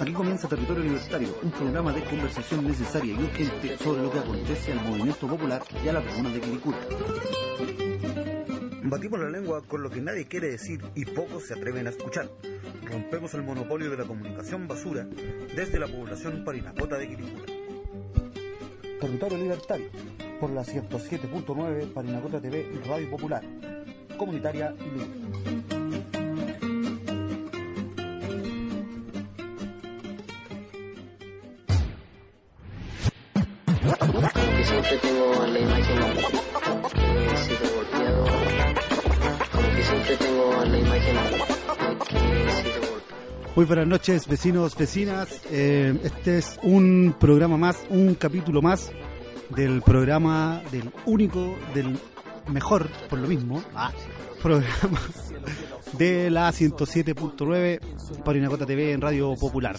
Aquí comienza Territorio Libertario, un programa de conversación necesaria y urgente sobre lo que acontece al movimiento popular y a la comuna de Quilicura. Batimos la lengua con lo que nadie quiere decir y pocos se atreven a escuchar. Rompemos el monopolio de la comunicación basura desde la población parinacota de Quilicura. Territorio Libertario, por la 107.9 Parinacota TV y Radio Popular, comunitaria y libre. Siempre tengo la imagen que he sido golpeado, como que siempre tengo la imagen que he sido golpeado. Muy buenas noches, vecinos, vecinas. Eh, este es un programa más, un capítulo más del programa del único, del mejor, por lo mismo, ah, programa de la 107.9 Parinacota TV en Radio Popular.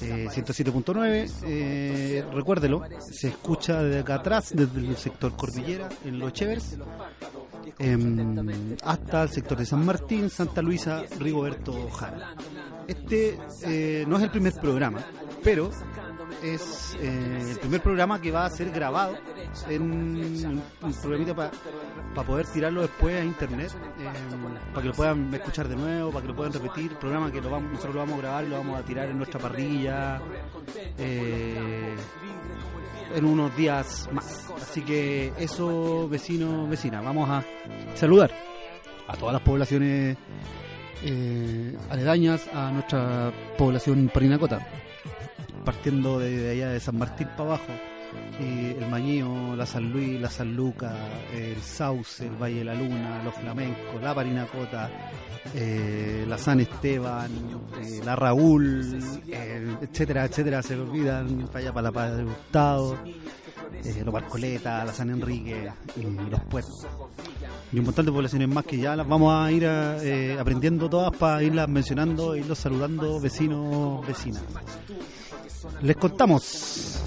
Eh, 107.9, eh, recuérdelo, se escucha desde acá atrás, desde el sector Cordillera, en Los Chevers, em, hasta el sector de San Martín, Santa Luisa, Rigoberto Jara. Este eh, no es el primer programa, pero es eh, el primer programa que va a ser grabado en un, programita para poder tirarlo después a internet, eh, para que lo puedan escuchar de nuevo, para que lo puedan repetir. Programa que lo vamos, nosotros lo vamos a grabar y lo vamos a tirar en nuestra parrilla eh, en unos días más. Así que eso, vecinos, vecinas, vamos a saludar a todas las poblaciones eh, aledañas a nuestra población parinacota partiendo de, de allá de San Martín para abajo, el Mañío, la San Luis, la San Luca, el Sauce, el Valle de la Luna, los Flamencos, la Parinacota, eh, la San Esteban, eh, la Raúl, etcétera, etcétera, se olvidan allá para la Padre Gustavo, eh, los Barcoleta, la San Enrique y los puertos. Y un montón de poblaciones más que ya las vamos a ir aprendiendo todas para irlas mencionando, irlos saludando vecinos, vecinas. Les contamos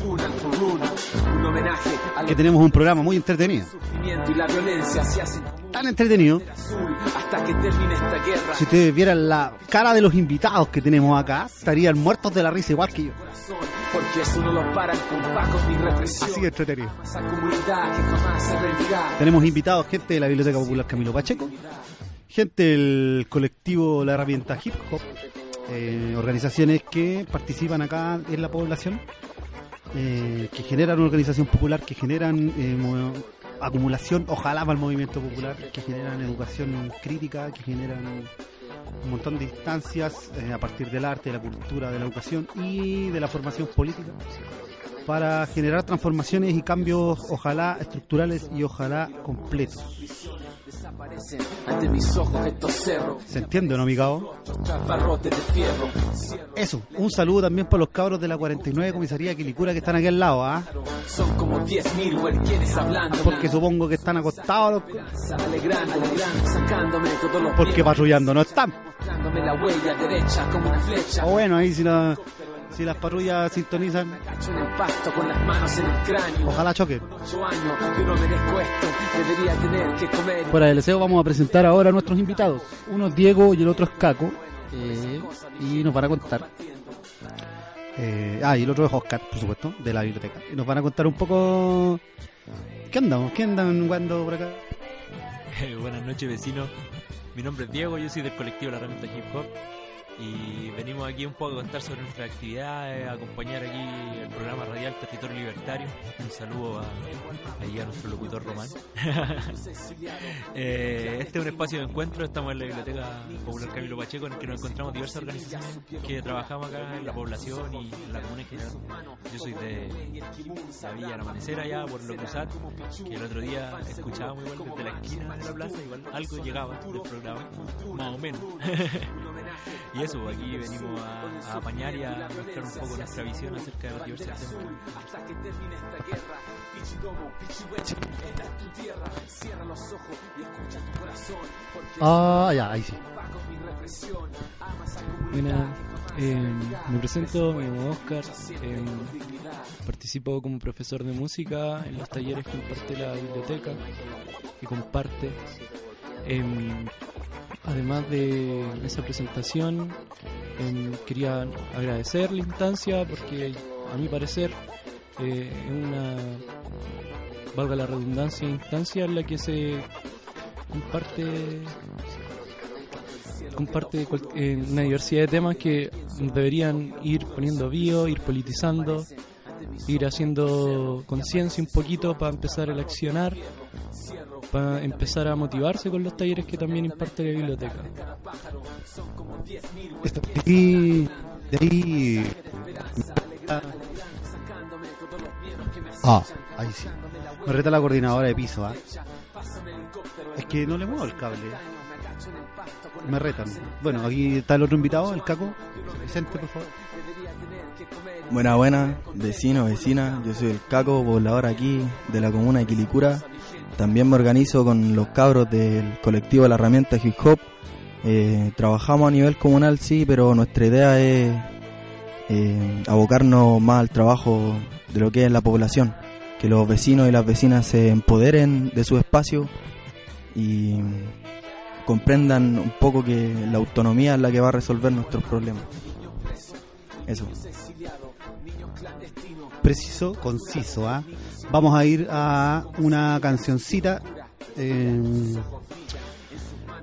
que tenemos un programa muy entretenido. Tan entretenido. Si ustedes vieran la cara de los invitados que tenemos acá, estarían muertos de la risa igual que yo. Así de entretenido. Tenemos invitados gente de la Biblioteca Popular Camilo Pacheco, gente del colectivo La Herramienta Hip Hop, eh, organizaciones que participan acá en la población, eh, que generan una organización popular, que generan eh, acumulación, ojalá para el movimiento popular, que generan educación crítica, que generan un montón de instancias a partir del arte, de la cultura, de la educación y de la formación política para generar transformaciones y cambios ojalá estructurales y ojalá completos. Desaparecen ante mis ojos estos cerros, ¿Se entiende no, mi cabo? Eso, un saludo también para los cabros de la 49 Comisaría Quilicura que están aquí al lado, ¿ah? Son como 10.000 huerquienes hablando. Porque supongo que están acostados los- porque patrullando no están. La huella derecha como una flecha. O bueno, ahí si, la- si las patrullas sintonizan, Cacho en el pasto con las manos en el cráneo. ojalá choque. Fuera del deseo vamos a presentar ahora a nuestros invitados. Uno es Diego y el otro es Caco. eh, y nos van a contar. Eh, ah, y el otro es Oscar, por supuesto, de la biblioteca. Y nos van a contar un poco... ¿Qué andamos? ¿Qué andan jugando por acá? Eh, Buenas noches vecinos, mi nombre es Diego, yo soy del colectivo La Herramienta Hip Hop y venimos aquí un poco a contar sobre nuestras actividades, a acompañar aquí el programa radial Territorio Libertario. Un saludo a, nuestro locutor Román. Eh, este es un espacio de encuentro, estamos en la Biblioteca Popular Camilo Pacheco en el que nos encontramos diversas organizaciones que trabajamos acá en la población y en la comuna en general. Yo soy de la Villa El Amanecer allá por lo cruzat, que el otro día escuchábamos igual desde la esquina de la plaza, igual algo llegaba del programa, más o menos. eso, aquí venimos a, a apañar y a mostrar un poco nuestra visión acerca de los diversos temas. Hasta que termine esta guerra. Pichidomo, pichihueche, esta es tu tierra. Cierra los ojos y escucha tu corazón. Ah, ya, ahí sí. bajo mi represión. Ama esa comunidad Buena, que jamás eh, me presento, me llamo Oscar, eh, participo como profesor de música en los talleres que imparte la biblioteca, que comparte. Em, además de esa presentación, Em, quería agradecer la instancia porque a mi parecer eh, es una, valga la redundancia, instancia en la que se comparte comparte eh, una diversidad de temas que deberían ir poniendo bio, ir politizando, ir haciendo conciencia un poquito para empezar a accionar, para empezar a motivarse con los talleres que también imparte la biblioteca. Y de ahí. Ah, ahí sí. Me reta la coordinadora de piso, ¿ah? Es que no le muevo el cable. Me retan. Bueno, aquí está el otro invitado, el Caco. Vicente, por favor. Buena, buena, vecino, vecina. Yo soy el Caco, poblador aquí de la comuna de Quilicura. También me organizo con los cabros del colectivo La Herramienta Hip Hop. Eh, trabajamos a nivel comunal, sí, pero nuestra idea es eh, abocarnos más al trabajo de lo que es la población. Que los vecinos y las vecinas se empoderen de su espacio y comprendan un poco que la autonomía es la que va a resolver nuestros problemas. Eso. Preciso, conciso, ¿ah? Vamos a ir a una cancioncita. eh,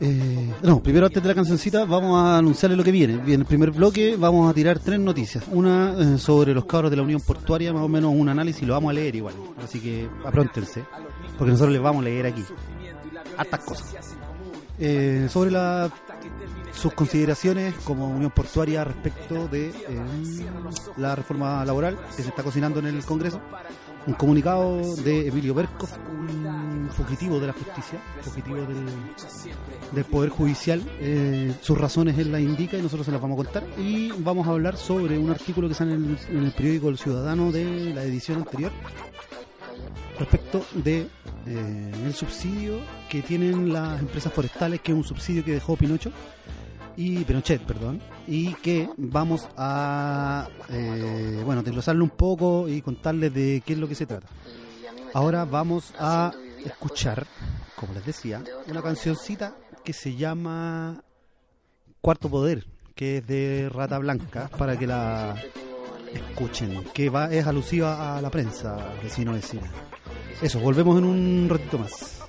eh, no, primero antes de la cancioncita vamos a anunciarle lo que viene. En el primer bloque vamos a tirar tres noticias. Una eh, sobre los cabros de la Unión Portuaria, más o menos un análisis, lo vamos a leer igual. Así que apróntense, porque nosotros les vamos a leer aquí. Hartas cosas. Eh, sobre la, sus consideraciones como Unión Portuaria respecto de eh, la reforma laboral que se está cocinando en el Congreso. Un comunicado de Emilio Berkov, un fugitivo de la justicia, fugitivo del, del Poder Judicial. Eh, sus razones él las indica y nosotros se las vamos a contar. Y vamos a hablar sobre un artículo que sale en el, en el periódico El Ciudadano de la edición anterior respecto de eh, el subsidio que tienen las empresas forestales, que es un subsidio que dejó Pinocho y Pinochet, perdón, y que vamos a eh, bueno desglosarlo un poco y contarles de qué es lo que se trata. Ahora vamos a escuchar, como les decía, una cancioncita que se llama Cuarto Poder, que es de Rata Blanca, para que la escuchen, que va es alusiva a la prensa, vecino vecina. Eso, volvemos en un ratito más.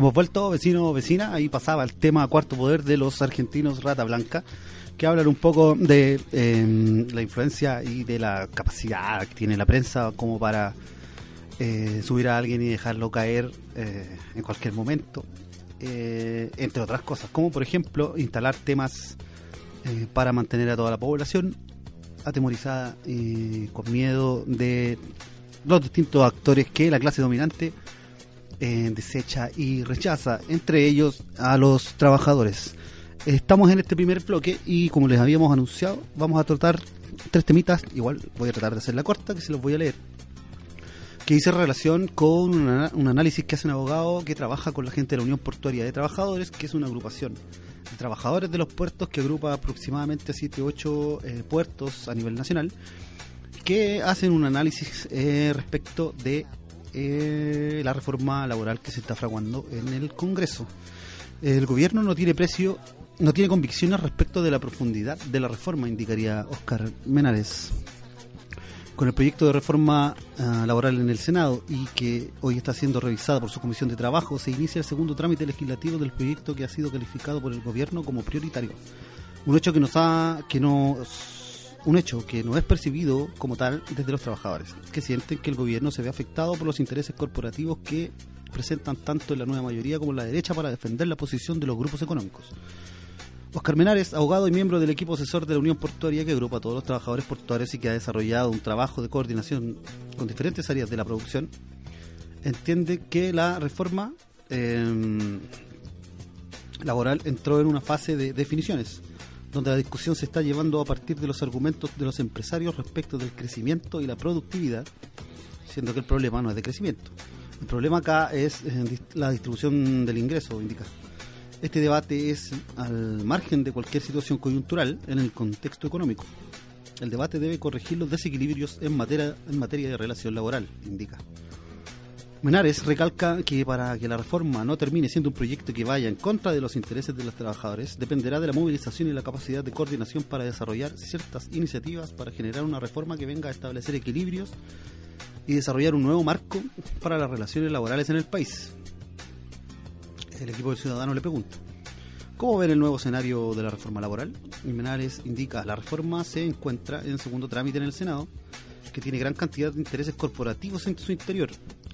Hemos vuelto, vecino, vecina, ahí pasaba el tema cuarto poder de los argentinos Rata Blanca, que hablan un poco de eh, la influencia y de la capacidad que tiene la prensa como para eh, subir a alguien y dejarlo caer eh, en cualquier momento, eh, entre otras cosas, como por ejemplo instalar temas para mantener a toda la población atemorizada y con miedo de los distintos actores que la clase dominante eh, desecha y rechaza, entre ellos a los trabajadores. Estamos en este primer bloque y como les habíamos anunciado, vamos a tratar tres temitas, igual voy a tratar de hacerla corta, que se los voy a leer, que dice relación con una- un análisis que hace un abogado que trabaja con la gente de la Unión Portuaria de Trabajadores, que es una agrupación de trabajadores de los puertos que agrupa aproximadamente 7 8 puertos a nivel nacional, que hacen un análisis eh, respecto de eh, la reforma laboral que se está fraguando en el Congreso. El gobierno no tiene precio, no tiene convicciones respecto de la profundidad de la reforma, indicaría Oscar Menares. Con el proyecto de reforma ah, laboral en el Senado y que hoy está siendo revisada por su Comisión de Trabajo, se inicia el segundo trámite legislativo del proyecto que ha sido calificado por el gobierno como prioritario. Un hecho que nos ha, que nos un hecho que no es percibido como tal desde los trabajadores, que sienten que el gobierno se ve afectado por los intereses corporativos que presentan tanto la nueva mayoría como la derecha para defender la posición de los grupos económicos. Oscar Menares, abogado y miembro del equipo asesor de la Unión Portuaria que agrupa a todos los trabajadores portuarios y que ha desarrollado un trabajo de coordinación con diferentes áreas de la producción, entiende que la reforma eh, laboral entró en una fase de definiciones, donde la discusión se está llevando a partir de los argumentos de los empresarios respecto del crecimiento y la productividad, siendo que el problema no es de crecimiento. El problema acá es eh, la distribución del ingreso, indica. Este debate es al margen de cualquier situación coyuntural en el contexto económico. El debate debe corregir los desequilibrios en materia, en materia de relación laboral, indica. Menares recalca que para que la reforma no termine siendo un proyecto que vaya en contra de los intereses de los trabajadores, dependerá de la movilización y la capacidad de coordinación para desarrollar ciertas iniciativas para generar una reforma que venga a establecer equilibrios y desarrollar un nuevo marco para las relaciones laborales en el país. El equipo del ciudadano le pregunta, ¿cómo ven el nuevo escenario de la reforma laboral? Y Menares indica, la reforma se encuentra en segundo trámite en el Senado, que tiene gran cantidad de intereses corporativos en su interior.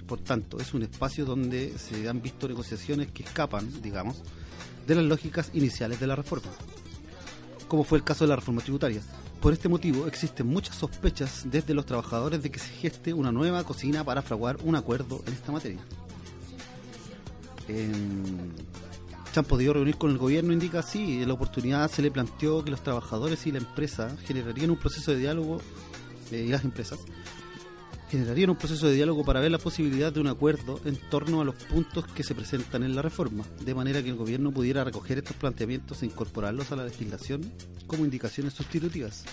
Por tanto, es un espacio donde se han visto negociaciones que escapan, digamos, de las lógicas iniciales de la reforma, como fue el caso de la reforma tributaria. Por este motivo, existen muchas sospechas desde los trabajadores de que se geste una nueva cocina para fraguar un acuerdo en esta materia. Em, se han podido reunir con el gobierno, indica sí, la oportunidad se le planteó que los trabajadores y la empresa generarían un proceso de diálogo, eh, y las empresas, generarían un proceso de diálogo para ver la posibilidad de un acuerdo en torno a los puntos que se presentan en la reforma, de manera que el gobierno pudiera recoger estos planteamientos e incorporarlos a la legislación como indicaciones sustitutivas.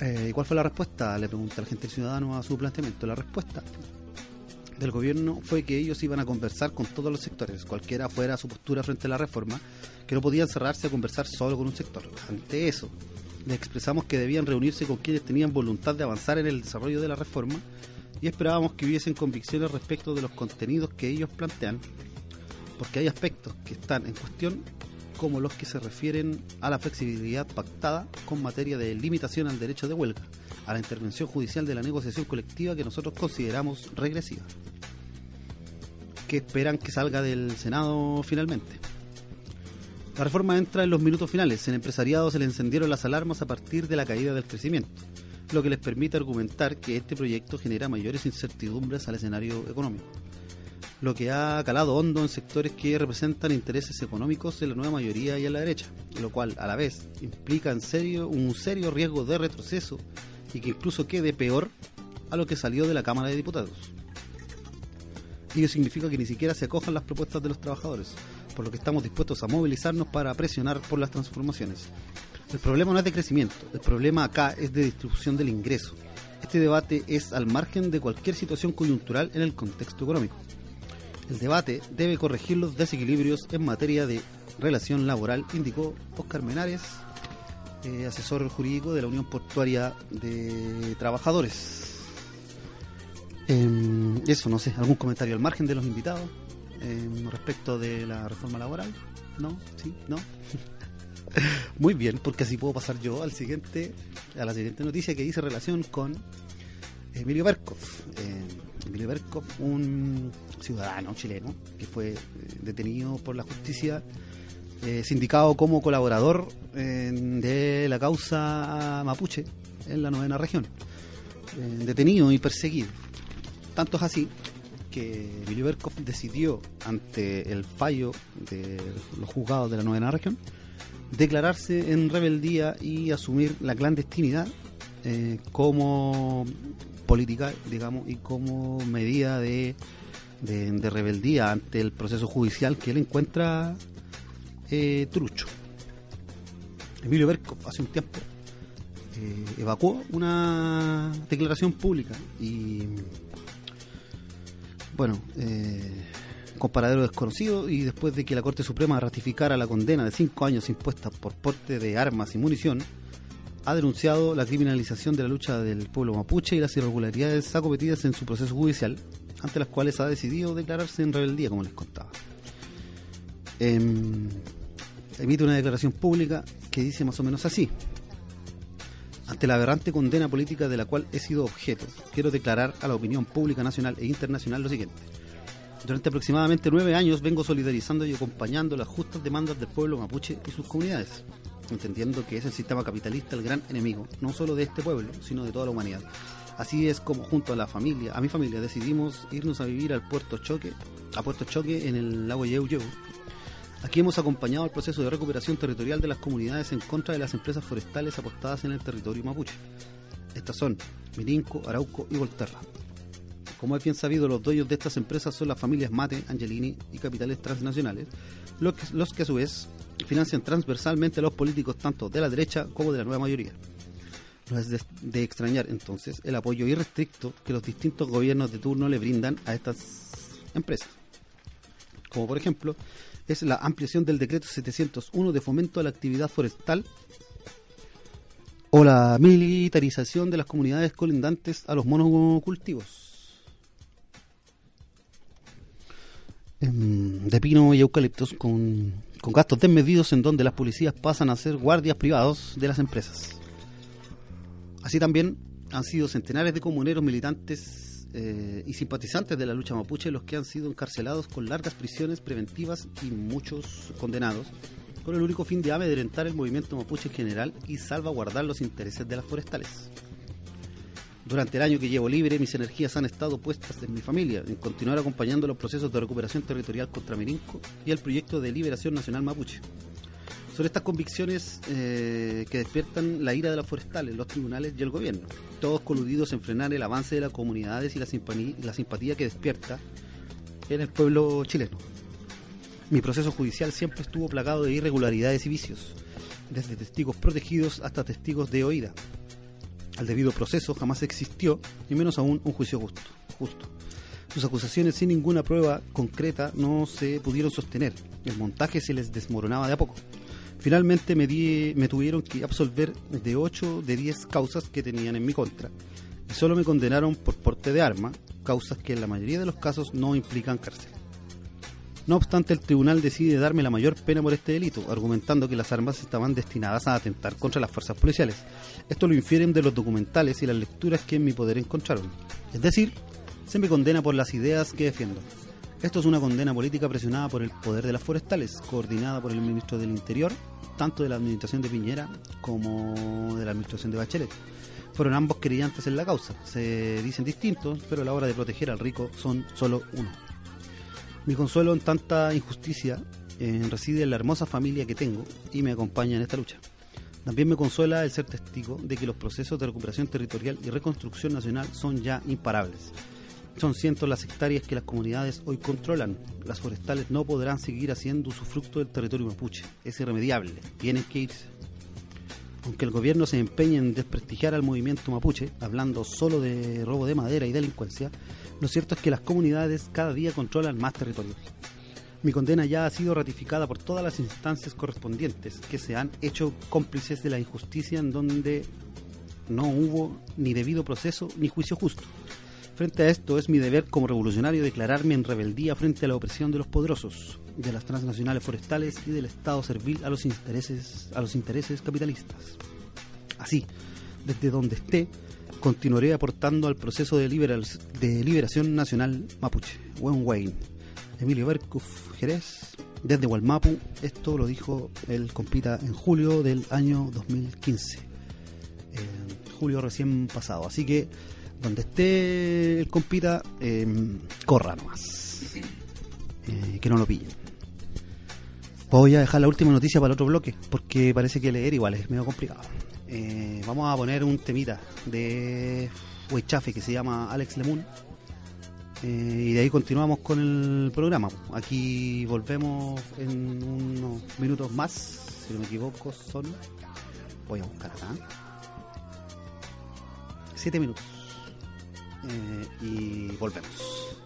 Eh, ¿y ¿Cuál fue la respuesta? Le pregunta la gente ciudadano a su planteamiento. La respuesta del gobierno fue que ellos iban a conversar con todos los sectores, cualquiera fuera su postura frente a la reforma, que no podían cerrarse a conversar solo con un sector. Ante eso, les expresamos que debían reunirse con quienes tenían voluntad de avanzar en el desarrollo de la reforma y esperábamos que hubiesen convicciones respecto de los contenidos que ellos plantean, porque hay aspectos que están en cuestión como los que se refieren a la flexibilidad pactada con materia de limitación al derecho de huelga, a la intervención judicial de la negociación colectiva que nosotros consideramos regresiva, que esperan que salga del Senado finalmente. La reforma entra en los minutos finales. En empresariado se le encendieron las alarmas a partir de la caída del crecimiento, lo que les permite argumentar que este proyecto genera mayores incertidumbres al escenario económico, lo que ha calado hondo en sectores que representan intereses económicos de la nueva mayoría y a la derecha, lo cual a la vez implica un serio riesgo de retroceso y que incluso quede peor a lo que salió de la Cámara de Diputados. Ello significa que ni siquiera se acojan las propuestas de los trabajadores, por lo que estamos dispuestos a movilizarnos para presionar por las transformaciones. El problema no es de crecimiento, el problema acá es de distribución del ingreso. Este debate es al margen de cualquier situación coyuntural en el contexto económico. El debate debe corregir los desequilibrios en materia de relación laboral, indicó Oscar Menares, eh, asesor jurídico de la Unión Portuaria de Trabajadores. Em, eso, no sé, algún comentario al margen de los invitados. Eh, respecto de la reforma laboral. ¿No? ¿Sí? ¿No? Muy bien, porque así puedo pasar yo al siguiente, a la siguiente noticia que dice relación con Emilio Berkov. Eh, Emilio Berkov, un ciudadano chileno que fue eh, detenido por la justicia, eh, sindicado como colaborador eh, de la causa mapuche en la novena región. Detenido y perseguido. Tanto es así que Berkov decidió, ante el fallo de los juzgados de la novena región, declararse en rebeldía y asumir la clandestinidad eh, como política, digamos, y como medida de, de, de rebeldía ante el proceso judicial que él encuentra eh, trucho. Emilio Berkov hace un tiempo eh, evacuó una declaración pública y bueno, eh, con paradero desconocido y después de que la Corte Suprema ratificara la condena de cinco años impuesta por porte de armas y munición, ha denunciado la criminalización de la lucha del pueblo mapuche y las irregularidades acometidas en su proceso judicial, ante las cuales ha decidido declararse en rebeldía, como les contaba. Em, emite una declaración pública que dice más o menos así. Ante la aberrante condena política de la cual he sido objeto, quiero declarar a la opinión pública nacional e internacional lo siguiente. Durante aproximadamente nueve años vengo solidarizando y acompañando las justas demandas del pueblo mapuche y sus comunidades, entendiendo que es el sistema capitalista el gran enemigo, no solo de este pueblo, sino de toda la humanidad. Así es como junto a la familia, a mi familia, decidimos irnos a vivir al puerto Choque, a Puerto Choque en el lago Yeu Yeu. Aquí hemos acompañado el proceso de recuperación territorial de las comunidades en contra de las empresas forestales apostadas en el territorio mapuche. Estas son Mirinco, Arauco y Volterra. Como es bien sabido, los dueños de estas empresas son las familias Mate, Angelini y capitales transnacionales, los que, los que a su vez financian transversalmente a los políticos tanto de la derecha como de la nueva mayoría. No es de, de extrañar entonces el apoyo irrestricto que los distintos gobiernos de turno le brindan a estas empresas. Como por ejemplo, es la ampliación del decreto 701 de fomento a la actividad forestal o la militarización de las comunidades colindantes a los monocultivos. Em, de pino y eucaliptos con, con gastos desmedidos en donde las policías pasan a ser guardias privados de las empresas. Así también han sido centenares de comuneros militantes eh, y simpatizantes de la lucha mapuche los que han sido encarcelados con largas prisiones preventivas y muchos condenados, con el único fin de amedrentar el movimiento mapuche en general y salvaguardar los intereses de las forestales. Durante el año que llevo libre, mis energías han estado puestas en mi familia, en continuar acompañando los procesos de recuperación territorial contra Mirinco y el proyecto de liberación nacional mapuche. Son estas convicciones eh, que despiertan la ira de las forestales, los tribunales y el gobierno, todos coludidos en frenar el avance de las comunidades y la, simpatía, que despierta en el pueblo chileno. Mi proceso judicial siempre estuvo plagado de irregularidades y vicios, desde testigos protegidos hasta testigos de oída. Al debido proceso jamás existió, y menos aún un juicio justo. justo. Sus acusaciones sin ninguna prueba concreta no se pudieron sostener. El montaje se les desmoronaba de a poco. Finalmente me, tuvieron que absolver de 8 de 10 causas que tenían en mi contra. Y solo me condenaron por porte de arma, causas que en la mayoría de los casos no implican cárcel. No obstante, el tribunal decide darme la mayor pena por este delito, argumentando que las armas estaban destinadas a atentar contra las fuerzas policiales. Esto lo infieren de los documentales y las lecturas que en mi poder encontraron. Es decir, se me condena por las ideas que defiendo. Esto es una condena política presionada por el poder de las forestales, coordinada por el ministro del Interior, tanto de la administración de Piñera como de la administración de Bachelet. Fueron ambos querellantes en la causa. Se dicen distintos, pero a la hora de proteger al rico son solo uno. Mi consuelo en tanta injusticia eh, reside en la hermosa familia que tengo y me acompaña en esta lucha. También me consuela el ser testigo de que los procesos de recuperación territorial y reconstrucción nacional son ya imparables. Son cientos las hectáreas que las comunidades hoy controlan. Las forestales no podrán seguir haciendo usufructo del territorio mapuche. Es irremediable. Tienen que irse. Aunque el gobierno se empeñe en desprestigiar al movimiento mapuche, hablando solo de robo de madera y delincuencia, lo cierto es que las comunidades cada día controlan más territorios. Mi condena ya ha sido ratificada por todas las instancias correspondientes que se han hecho cómplices de la injusticia en donde no hubo ni debido proceso ni juicio justo. Frente a esto, es mi deber como revolucionario declararme en rebeldía frente a la opresión de los poderosos, de las transnacionales forestales y del Estado servil a los intereses, a los intereses capitalistas. Así, desde donde esté, continuaré aportando al proceso de, de liberación nacional mapuche. Wen Wayne, Emilio Berkuf, Jerez, desde Gualmapu. Esto lo dijo el compita en julio del año 2015. Eh, julio recién pasado. Así que donde esté el compita, eh, corra nomás. Eh, que no lo pillen. Voy a dejar la última noticia para el otro bloque, porque parece que leer igual es medio complicado. Eh, vamos a poner un temita de Huechafe que se llama Alex Lemun. Eh, y de ahí continuamos con el programa. Aquí volvemos en unos minutos más, si no me equivoco, son. Voy a buscar acá. Siete minutos. Eh, y volvemos.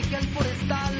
Y protege al forestal.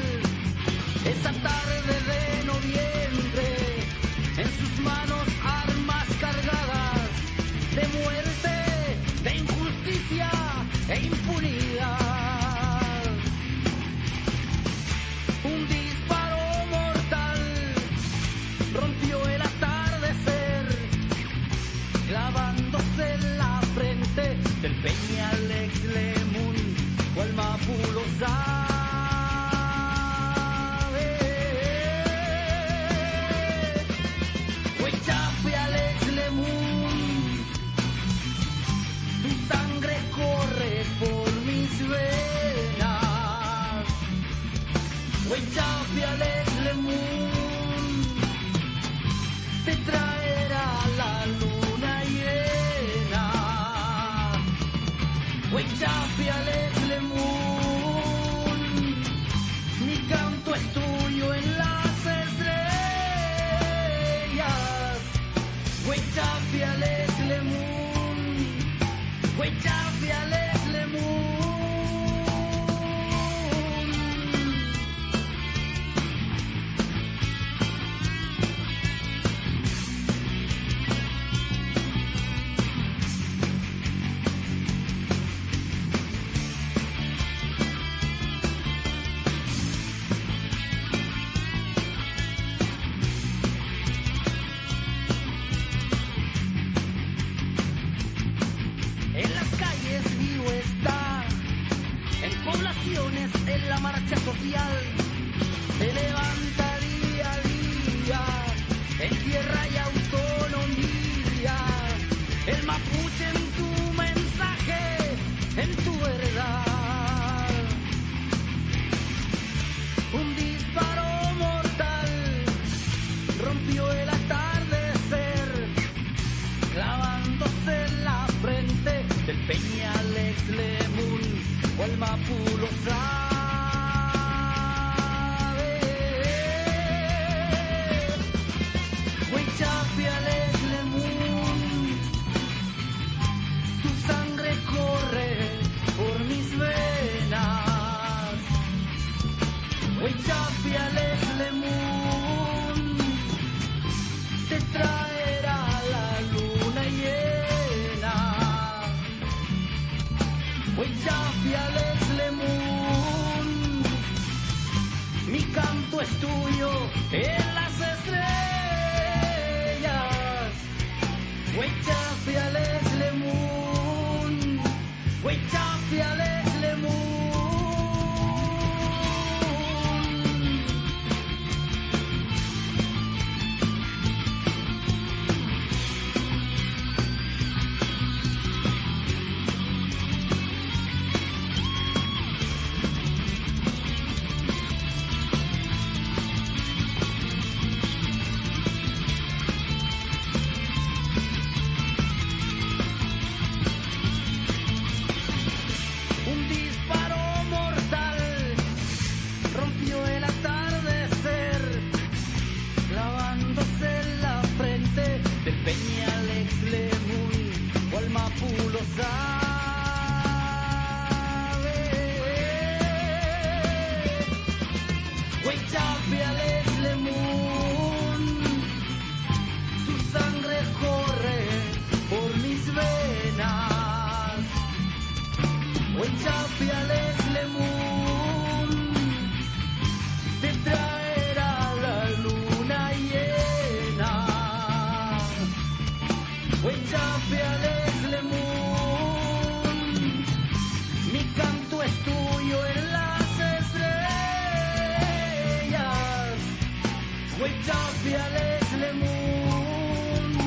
Huichapi Alex Lemun,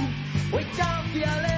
mi canto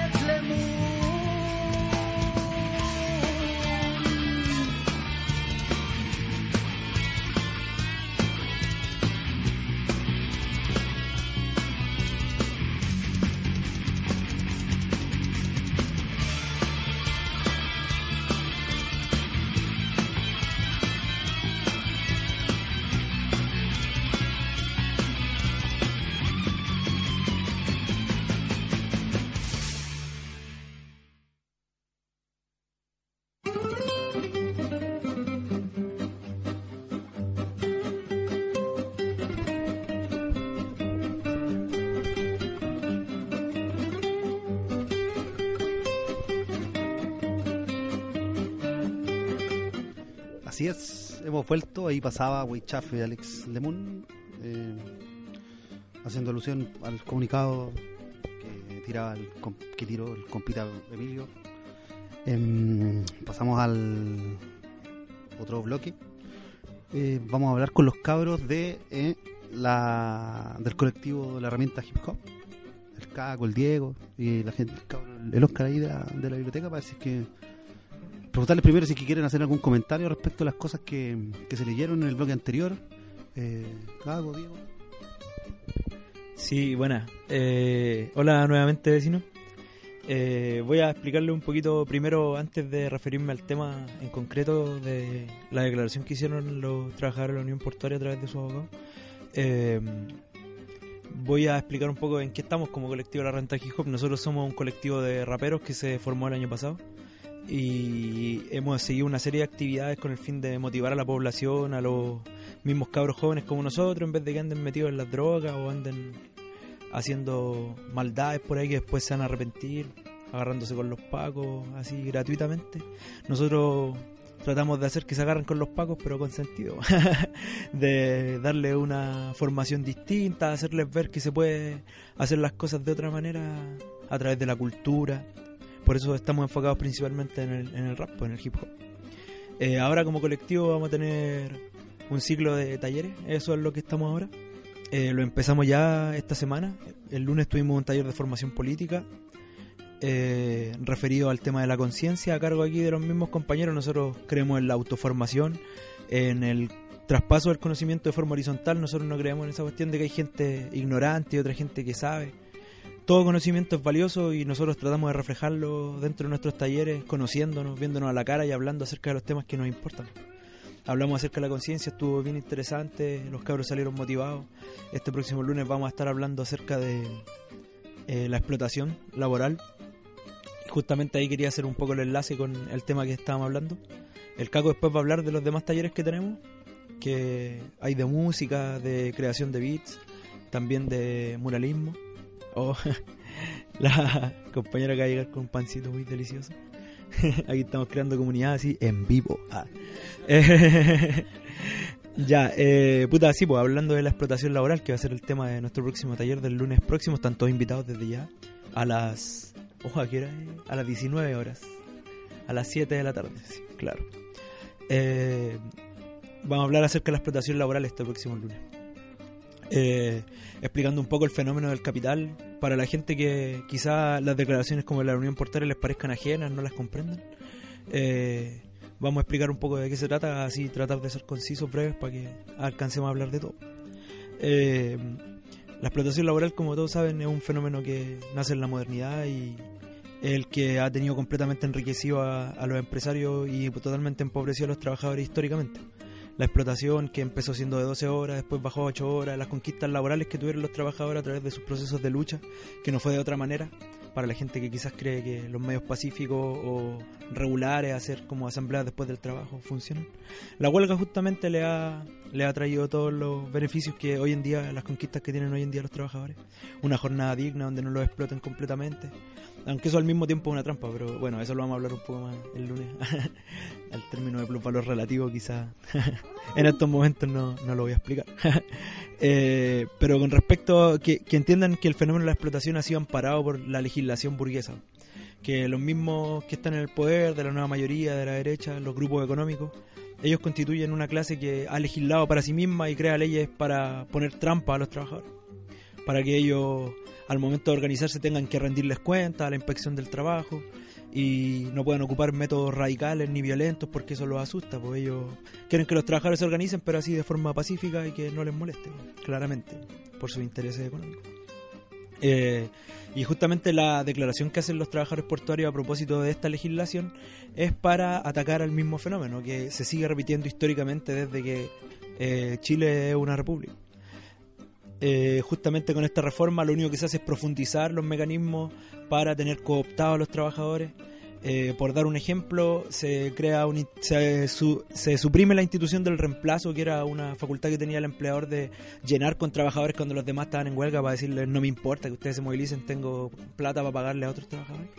hemos. Ahí pasaba Weichaf y Alex Lemon eh, haciendo alusión al comunicado que tiraba el, que tiró el compita Emilio. Em, pasamos al otro bloque. Eh, vamos a hablar con los cabros de eh, la del colectivo de la herramienta hip hop. El Caco, el Diego y la gente, el Oscar ahí de la, de la biblioteca. Parece que preguntarles primero si quieren hacer algún comentario respecto a las cosas que, que se leyeron en el bloque anterior. Eh, Caco, Diego. Sí, buena. Eh, hola nuevamente, vecino. Eh, voy a explicarle un poquito primero, antes de referirme al tema en concreto de la declaración que hicieron los trabajadores de la Unión Portuaria a través de su abogado. Eh, voy a explicar un poco en qué estamos como colectivo de la renta hip hop. Nosotros somos un colectivo de raperos que se formó el año pasado y hemos seguido una serie de actividades con el fin de motivar a la población, a los mismos cabros jóvenes como nosotros, en vez de que anden metidos en las drogas o anden haciendo maldades por ahí que después se van a arrepentir, agarrándose con los pacos así gratuitamente. Nosotros tratamos de hacer que se agarren con los pacos, pero con sentido. de darle una formación distinta, hacerles ver que se puede hacer las cosas de otra manera a través de la cultura. Por eso estamos enfocados principalmente en el, en el rap, en el hip hop. Eh, ahora como colectivo vamos a tener un ciclo de talleres, eso es lo que estamos ahora. Eh, lo empezamos ya esta semana. El lunes tuvimos un taller de formación política eh, referido al tema de la conciencia a cargo aquí de los mismos compañeros. Nosotros creemos en la autoformación, en el traspaso del conocimiento de forma horizontal. Nosotros no creemos en esa cuestión de que hay gente ignorante y otra gente que sabe. Todo conocimiento es valioso y nosotros tratamos de reflejarlo dentro de nuestros talleres, conociéndonos, viéndonos a la cara y hablando acerca de los temas que nos importan. Hablamos acerca de la conciencia, estuvo bien interesante, los cabros salieron motivados. Este próximo lunes vamos a estar hablando acerca de eh, la explotación laboral. Y justamente ahí quería hacer un poco el enlace con el tema que estábamos hablando. El Caco después va a hablar de los demás talleres que tenemos, que hay de música, de creación de beats, también de muralismo. Oh, la compañera que va a llegar con un pancito muy delicioso. Aquí estamos creando comunidad así en vivo. Ah. Ya, eh, puta, sí, pues hablando de la explotación laboral, que va a ser el tema de nuestro próximo taller del lunes próximo, están todos invitados desde ya a las. Ojo, ¿a qué hora es? A las 19 horas. A las 7 de la tarde, sí, claro. Eh, vamos a hablar acerca de la explotación laboral este próximo lunes. Eh, explicando un poco el fenómeno del capital para la gente que quizá las declaraciones como la Unión Portuaria les parezcan ajenas, no las comprendan. Eh, vamos a explicar un poco de qué se trata, así tratar de ser concisos, breves, para que alcancemos a hablar de todo. Eh, la explotación laboral, como todos saben, es un fenómeno que nace en la modernidad y el que ha tenido completamente enriquecido a, a los empresarios y totalmente empobrecido a los trabajadores históricamente la explotación que empezó siendo de 12 horas, después bajó a 8 horas, las conquistas laborales que tuvieron los trabajadores a través de sus procesos de lucha, que no fue de otra manera, para la gente que quizás cree que los medios pacíficos o regulares, hacer como asambleas después del trabajo, funcionan. La huelga justamente le ha, le ha traído todos los beneficios que hoy en día, las conquistas que tienen hoy en día los trabajadores. Una jornada digna donde no los exploten completamente. Aunque eso al mismo tiempo es una trampa, pero bueno, eso lo vamos a hablar un poco más el lunes. al término de valor relativo, quizás en estos momentos no, no, lo voy a explicar. eh, pero con respecto que, que, entiendan que el fenómeno de la explotación ha sido amparado por la legislación burguesa. Que los mismos que están en el poder, de la nueva mayoría, de la derecha, los grupos económicos, ellos constituyen una clase que ha legislado para sí misma y crea leyes para poner trampa a los trabajadores. Para que ellos al momento de organizarse tengan que rendirles cuentas a la inspección del trabajo y no puedan ocupar métodos radicales ni violentos porque eso los asusta, porque ellos quieren que los trabajadores se organicen pero así de forma pacífica y que no les moleste, claramente, por sus intereses económicos. Eh, y justamente la declaración que hacen los trabajadores portuarios a propósito de esta legislación es para atacar al mismo fenómeno que se sigue repitiendo históricamente desde que eh, Chile es una república. Eh, justamente con esta reforma lo único que se hace es profundizar los mecanismos para tener cooptados a los trabajadores. Eh, por dar un ejemplo, se crea un, se, se, suprime la institución del reemplazo, que era una facultad que tenía el empleador de llenar con trabajadores cuando los demás estaban en huelga para decirles no me importa que ustedes se movilicen, tengo plata para pagarle a otros trabajadores.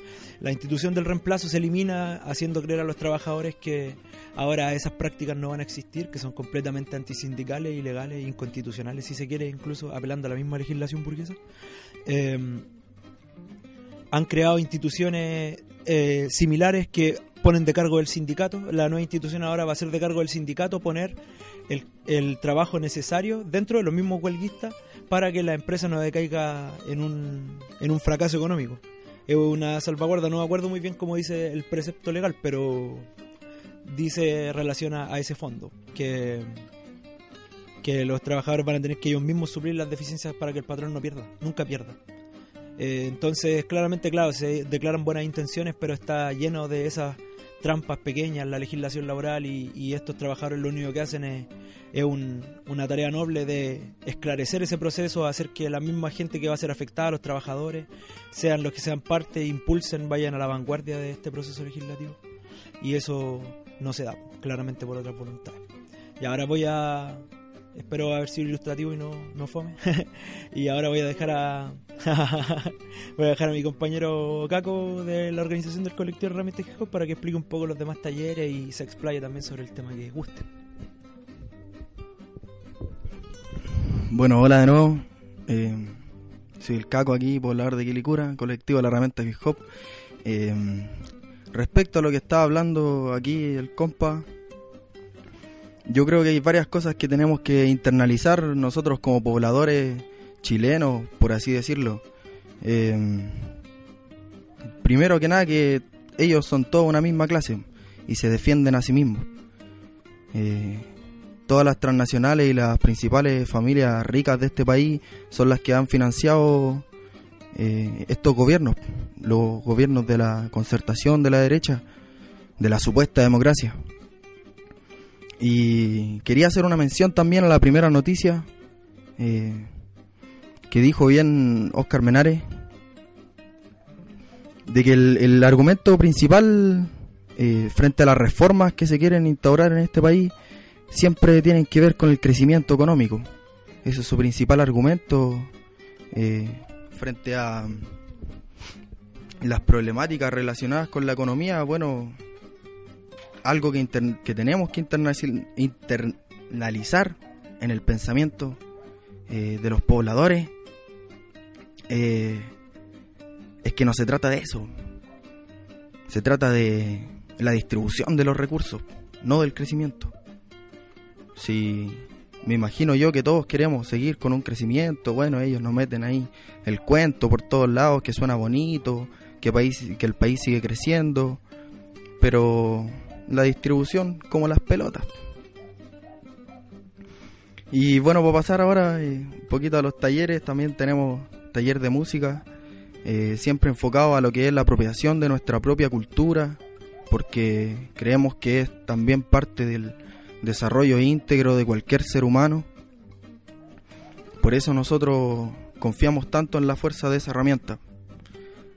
La institución del reemplazo se elimina haciendo creer a los trabajadores que ahora esas prácticas no van a existir, que son completamente antisindicales, ilegales, inconstitucionales, si se quiere, incluso apelando a la misma legislación burguesa. Eh, han creado instituciones eh, similares que ponen de cargo del sindicato. La nueva institución ahora va a ser de cargo del sindicato poner el, el trabajo necesario dentro de los mismos huelguistas para que la empresa no decaiga en un, en un fracaso económico. Es una salvaguarda, no me acuerdo muy bien cómo dice el precepto legal, pero dice relaciona a ese fondo que que los trabajadores van a tener que ellos mismos suplir las deficiencias para que el patrón no pierda, nunca pierda. Eh, entonces, claramente, claro, se declaran buenas intenciones, pero está lleno de esas trampas pequeñas la legislación laboral y, y estos trabajadores lo único que hacen es, es un, una tarea noble de esclarecer ese proceso, hacer que la misma gente que va a ser afectada, los trabajadores, sean los que sean parte, impulsen, vayan a la vanguardia de este proceso legislativo. Y eso no se da, claramente por otras voluntades. Y ahora voy a, espero haber sido ilustrativo y no, no fome. y ahora voy a dejar a voy a dejar a mi compañero Caco de la organización del colectivo Herramientas Hip para que explique un poco los demás talleres y se explaye también sobre el tema que guste. Bueno, hola de nuevo. Eh, soy el Caco aquí, poblador de Quilicura, colectivo de la herramienta hip hop. Eh, respecto a lo que estaba hablando aquí el compa, yo creo que hay varias cosas que tenemos que internalizar nosotros como pobladores chilenos, por así decirlo. Eh, primero que nada que ellos son toda una misma clase y se defienden a sí mismos. Eh, todas las transnacionales y las principales familias ricas de este país son las que han financiado eh, estos gobiernos, los gobiernos de la concertación de la derecha, de la supuesta democracia. Y quería hacer una mención también a la primera noticia eh, que dijo bien Oscar Menares, de que el, el argumento principal eh, frente a las reformas que se quieren instaurar en este país siempre tienen que ver con el crecimiento económico. Ese es su principal argumento eh, frente a las problemáticas relacionadas con la economía. Bueno, algo que, que tenemos que internalizar en el pensamiento eh, de los pobladores eh, es que no se trata de eso. Se trata de la distribución de los recursos, no del crecimiento. Si me imagino yo que todos queremos seguir con un crecimiento, bueno, ellos nos meten ahí el cuento por todos lados que suena bonito, que, país, que el país sigue creciendo, pero la distribución como las pelotas. Y bueno, para pasar ahora eh, un poquito a los talleres, también tenemos taller de música, eh, siempre enfocado a lo que es la apropiación de nuestra propia cultura, porque creemos que es también parte del desarrollo íntegro de cualquier ser humano. Por eso nosotros confiamos tanto en la fuerza de esa herramienta.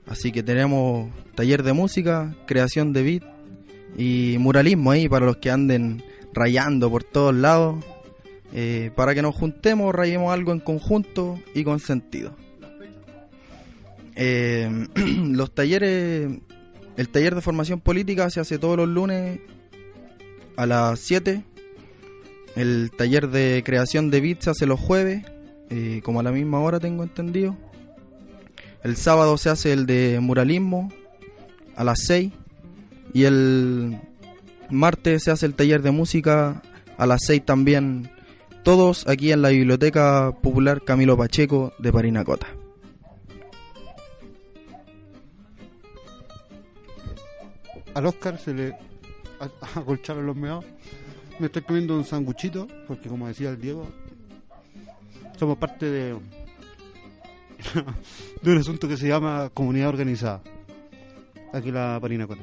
Así que tenemos taller de música, creación de beat y muralismo ahí para los que anden rayando por todos lados, eh, para que nos juntemos, rayemos algo en conjunto y con sentido. Eh, los talleres, el taller de formación política se hace todos los lunes a las 7. El taller de creación de beats se hace los jueves, eh, como a la misma hora tengo entendido. El sábado se hace el de muralismo a las 6. Y el martes se hace el taller de música a las 6 también. Todos aquí en la Biblioteca Popular Camilo Pacheco de Parinacota. Al Oscar se le acolcharon los meados. Me estoy comiendo un sanguchito, porque como decía el Diego, somos parte de, de un asunto que se llama comunidad organizada. Aquí la Parinacota.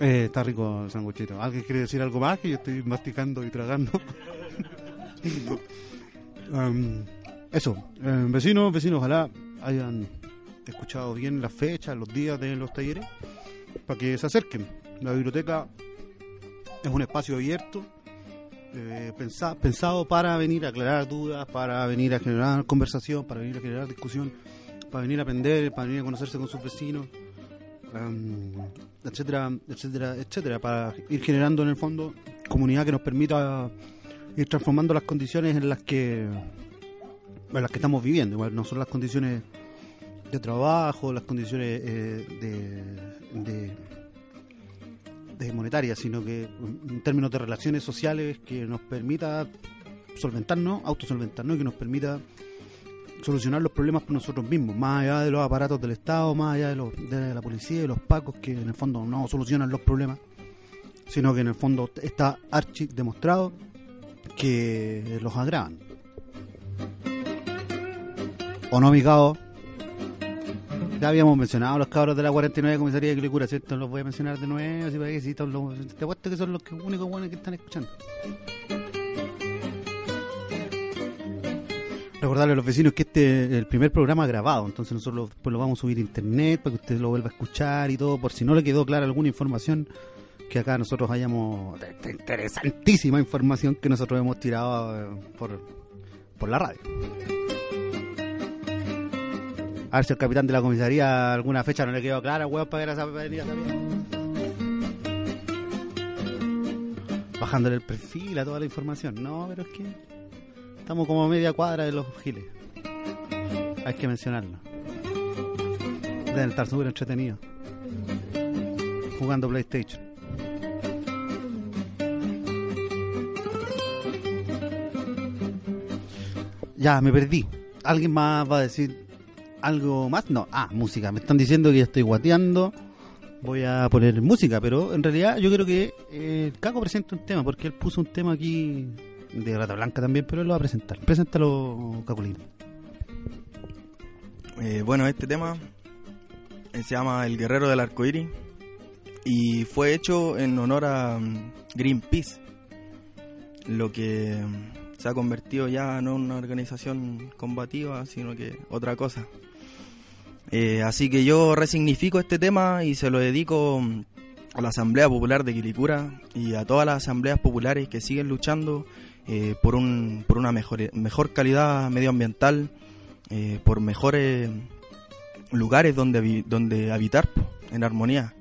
Eh, está rico el sanguchito. ¿Alguien quiere decir algo más? Que yo estoy masticando y tragando. Um, eso, eh, vecinos, vecinos, ojalá hayan escuchado bien las fechas, los días de los talleres, para que se acerquen. La biblioteca es un espacio abierto, eh, pensa- pensado para venir a aclarar dudas, para venir a generar conversación, para venir a generar discusión, para venir a aprender, para venir a conocerse con sus vecinos, em, etcétera, etcétera, etcétera, para ir generando en el fondo comunidad que nos permita ir transformando las condiciones en las que en las que estamos viviendo. Igual no son las condiciones de trabajo, las condiciones eh, de, de, monetarias, sino que en términos de relaciones sociales que nos permita solventarnos, autosolventarnos y que nos permita solucionar los problemas por nosotros mismos, más allá de los aparatos del Estado, más allá de, los, de la policía y los pacos que en el fondo no solucionan los problemas, sino que en el fondo está archi demostrado que los agravan. ¿O no, mi cabo? Ya habíamos mencionado a los cabros de la 49 Comisaría de Quilicura, ¿cierto? Los voy a mencionar de nuevo, así para que todos los- te apuesto que son los únicos buenos que están escuchando. Recordarle a los vecinos que este es el primer programa grabado, entonces nosotros después lo vamos a subir a internet para que usted lo vuelva a escuchar y todo, por si no le quedó clara alguna información que acá nosotros hayamos interesantísima información que nosotros hemos tirado eh, por, por la radio. A ver si al capitán de la comisaría alguna fecha no le quedó clara, weón, para ver a para venir. Bajándole el perfil a toda la información. No, pero es que Estamos como a media cuadra de los giles. Hay que mencionarlo. Deben estar súper entretenidos. Jugando PlayStation. Ya, me perdí. ¿Alguien más va a decir algo más? No. Ah, música. Me están diciendo que ya estoy guateando. Voy a poner música, pero en realidad yo creo que eh, Caco presenta un tema, porque él puso un tema aquí de Rata Blanca también, pero él lo va a presentar. Preséntalo, Cacolino. Eh, bueno, este tema eh, se llama El Guerrero del Arcoíris y fue hecho en honor a mm, Greenpeace, lo que mm, se ha convertido ya no en una organización combativa, sino que otra cosa. Eh, así que yo resignifico este tema y se lo dedico mm, a la Asamblea Popular de Quilicura y a todas las asambleas populares que siguen luchando eh, por, un, por una mejor, mejor calidad medioambiental, eh, por mejores lugares donde, donde habitar en armonía.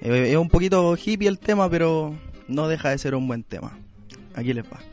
Eh, es un poquito hippie el tema, pero no deja de ser un buen tema. Aquí les va.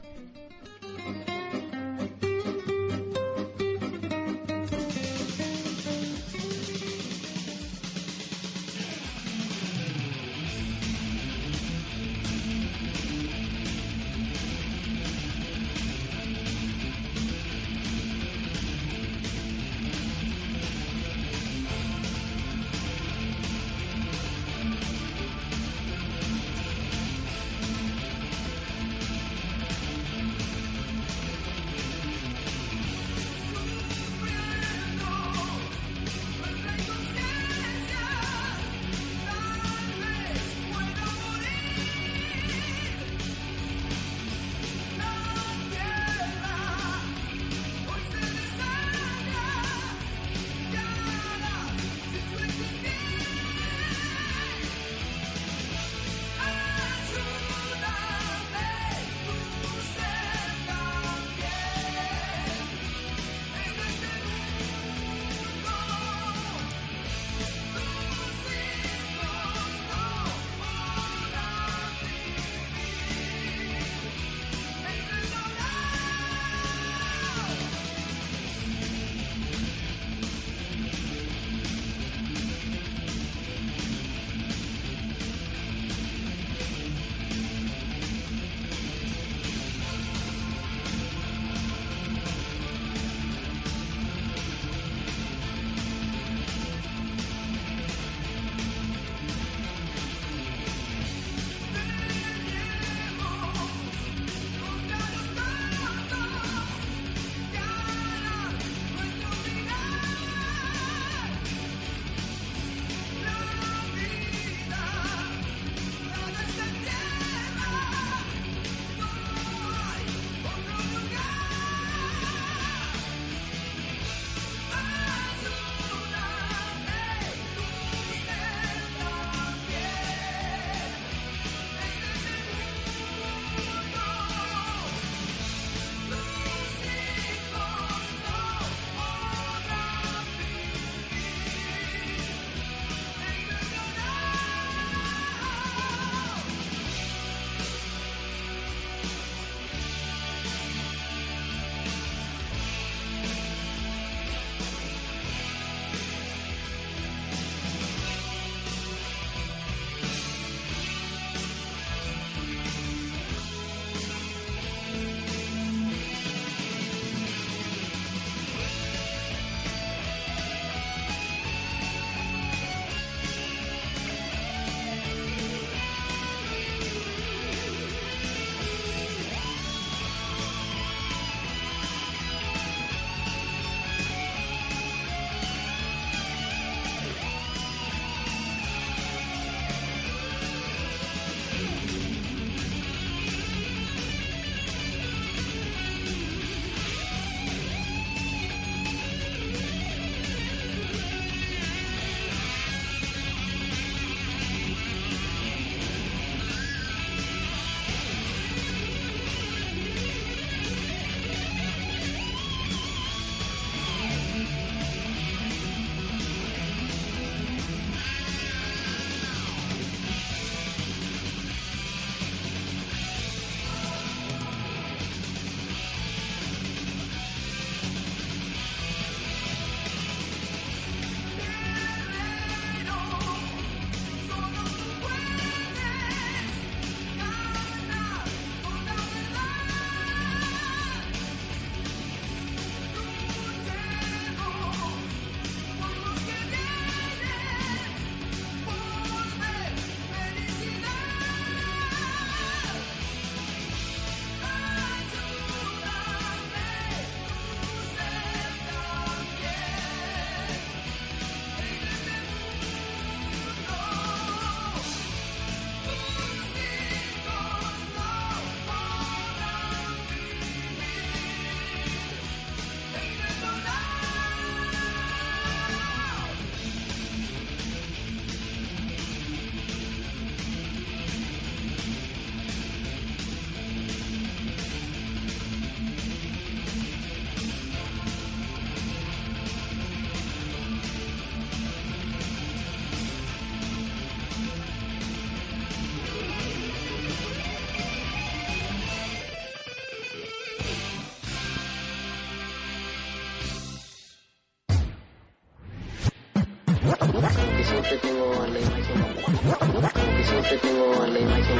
Siempre tengo la imagen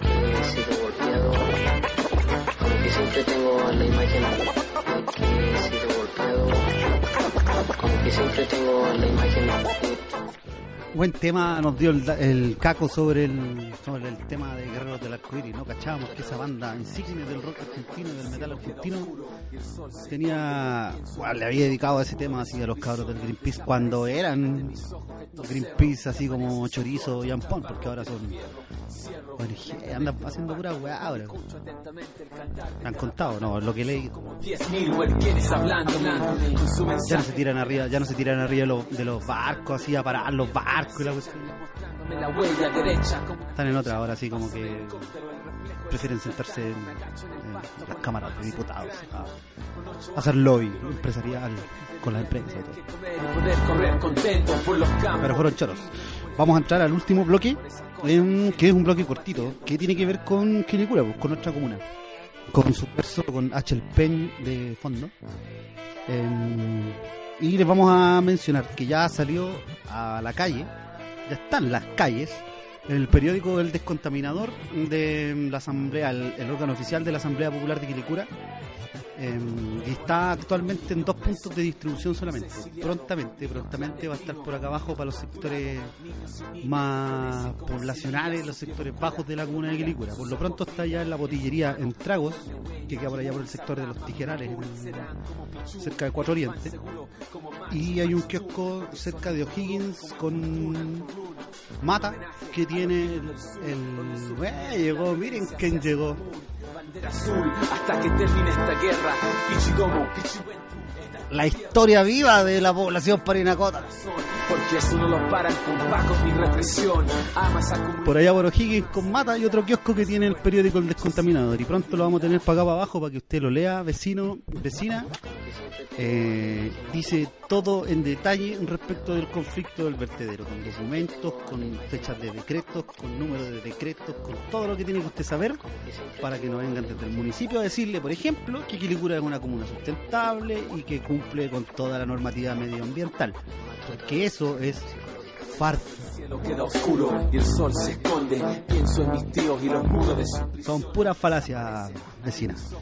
que he sido golpeado, como que siempre tengo la imagen que he sido golpeado, como que siempre tengo la imagen Buen tema nos dio el, el caco sobre el, sobre el tema de Guerreros del Arcoíris, ¿no? Cachábamos que esa banda insignia del rock argentino, del metal argentino, tenía, bueno, le había dedicado ese tema así a los cabros del Greenpeace cuando eran Greenpeace así como chorizo y ampón, porque ahora son andan haciendo pura weá ahora. ¿Me han contado? No, lo que leí. Ya no se tiran arriba, ya no se tiran arriba de los, de los barcos así a parar los barcos y la cuestión. Están en otra ahora así como que prefieren sentarse en, las cámaras de diputados a, hacer lobby empresarial con y todo. Pero fueron choros. Vamos a entrar al último bloque, que es un bloque cortito, que tiene que ver con Quilicura, pues, con nuestra comuna. Con su verso, con H. Pen de fondo. Em, y les vamos a mencionar que ya salió a la calle, ya están las calles, el periódico El Descontaminador de la Asamblea, el, el órgano oficial de la Asamblea Popular de Quilicura. Em, está actualmente en dos puntos de distribución solamente. Prontamente, prontamente va a estar por acá abajo para los sectores más poblacionales, los sectores bajos de la comuna de Quilicura. Por lo pronto está ya en la botillería en Tragos, que queda por allá por el sector de los Tijerales, cerca de Cuatro Oriente. Y hay un kiosco cerca de O'Higgins con Mata, que tiene el... el- ¡Eh, llegó, miren quién llegó. azul hasta que termine La historia viva de la población parinacota. Por allá por O'Higgins con Mata y otro kiosco que tiene el periódico El Descontaminador. Y pronto lo vamos a tener para acá para abajo para que usted lo lea, vecino, vecina. Eh, dice todo en detalle respecto del conflicto del vertedero, con documentos, con fechas de decretos, con números de decretos, con todo lo que tiene que usted saber para que no vengan desde el municipio a decirle, por ejemplo, que Quilicura es una comuna sustentable y que cumple con toda la normativa medioambiental. Porque eso es farsa. El cielo queda oscuro y el sol se esconde. Pienso en mis tíos y los muros de su Son puras falacias vecinas.